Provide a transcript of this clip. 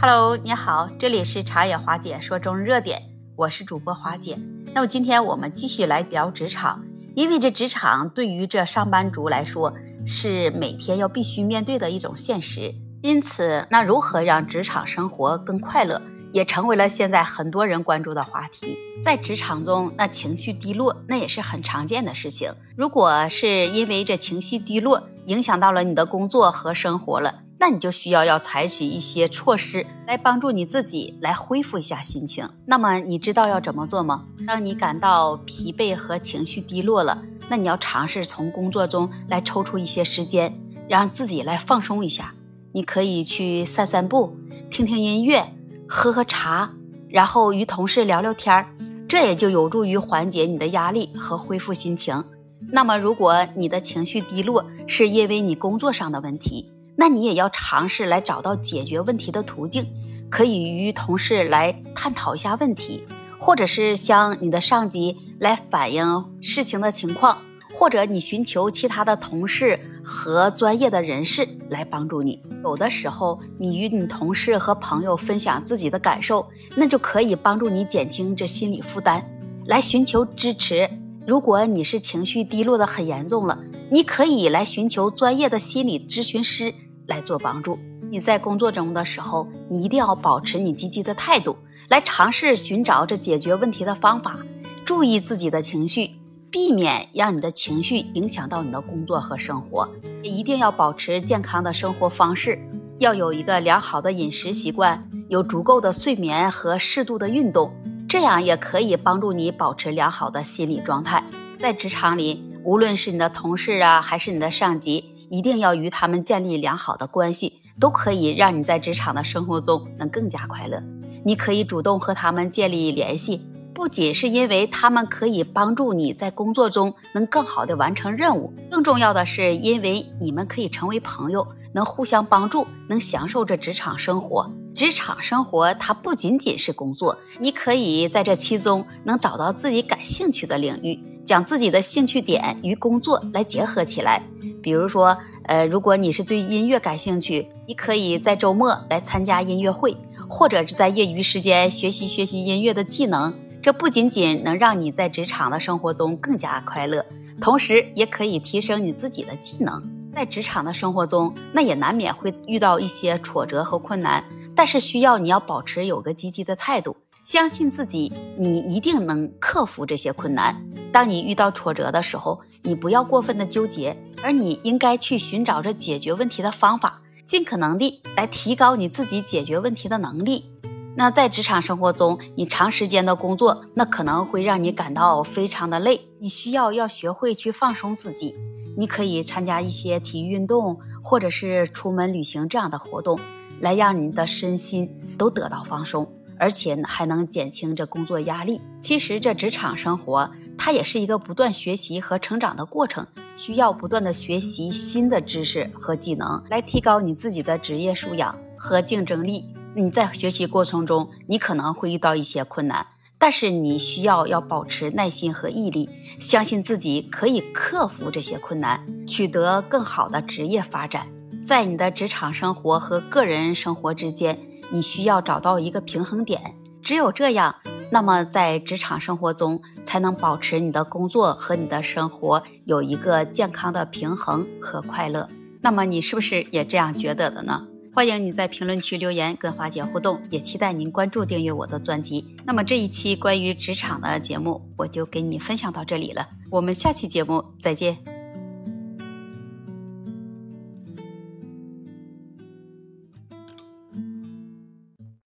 Hello，你好，这里是茶野华姐说中日热点，我是主播华姐。那么今天我们继续来聊职场，因为这职场对于这上班族来说是每天要必须面对的一种现实，因此那如何让职场生活更快乐，也成为了现在很多人关注的话题。在职场中，那情绪低落那也是很常见的事情。如果是因为这情绪低落影响到了你的工作和生活了。那你就需要要采取一些措施来帮助你自己来恢复一下心情。那么你知道要怎么做吗？当你感到疲惫和情绪低落了，那你要尝试从工作中来抽出一些时间，让自己来放松一下。你可以去散散步，听听音乐，喝喝茶，然后与同事聊聊天儿，这也就有助于缓解你的压力和恢复心情。那么如果你的情绪低落是因为你工作上的问题，那你也要尝试来找到解决问题的途径，可以与同事来探讨一下问题，或者是向你的上级来反映事情的情况，或者你寻求其他的同事和专业的人士来帮助你。有的时候，你与你同事和朋友分享自己的感受，那就可以帮助你减轻这心理负担，来寻求支持。如果你是情绪低落的很严重了，你可以来寻求专业的心理咨询师。来做帮助。你在工作中的时候，你一定要保持你积极的态度，来尝试寻找这解决问题的方法。注意自己的情绪，避免让你的情绪影响到你的工作和生活。也一定要保持健康的生活方式，要有一个良好的饮食习惯，有足够的睡眠和适度的运动，这样也可以帮助你保持良好的心理状态。在职场里，无论是你的同事啊，还是你的上级。一定要与他们建立良好的关系，都可以让你在职场的生活中能更加快乐。你可以主动和他们建立联系，不仅是因为他们可以帮助你在工作中能更好的完成任务，更重要的是因为你们可以成为朋友，能互相帮助，能享受这职场生活。职场生活它不仅仅是工作，你可以在这其中能找到自己感兴趣的领域，将自己的兴趣点与工作来结合起来。比如说，呃，如果你是对音乐感兴趣，你可以在周末来参加音乐会，或者是在业余时间学习学习音乐的技能。这不仅仅能让你在职场的生活中更加快乐，同时也可以提升你自己的技能。在职场的生活中，那也难免会遇到一些挫折和困难，但是需要你要保持有个积极的态度，相信自己，你一定能克服这些困难。当你遇到挫折的时候，你不要过分的纠结。而你应该去寻找着解决问题的方法，尽可能地来提高你自己解决问题的能力。那在职场生活中，你长时间的工作，那可能会让你感到非常的累。你需要要学会去放松自己。你可以参加一些体育运动，或者是出门旅行这样的活动，来让你的身心都得到放松，而且还能减轻这工作压力。其实这职场生活。它也是一个不断学习和成长的过程，需要不断的学习新的知识和技能，来提高你自己的职业素养和竞争力。你在学习过程中，你可能会遇到一些困难，但是你需要要保持耐心和毅力，相信自己可以克服这些困难，取得更好的职业发展。在你的职场生活和个人生活之间，你需要找到一个平衡点，只有这样。那么，在职场生活中，才能保持你的工作和你的生活有一个健康的平衡和快乐。那么，你是不是也这样觉得的呢？欢迎你在评论区留言跟华姐互动，也期待您关注订阅我的专辑。那么，这一期关于职场的节目，我就给你分享到这里了。我们下期节目再见。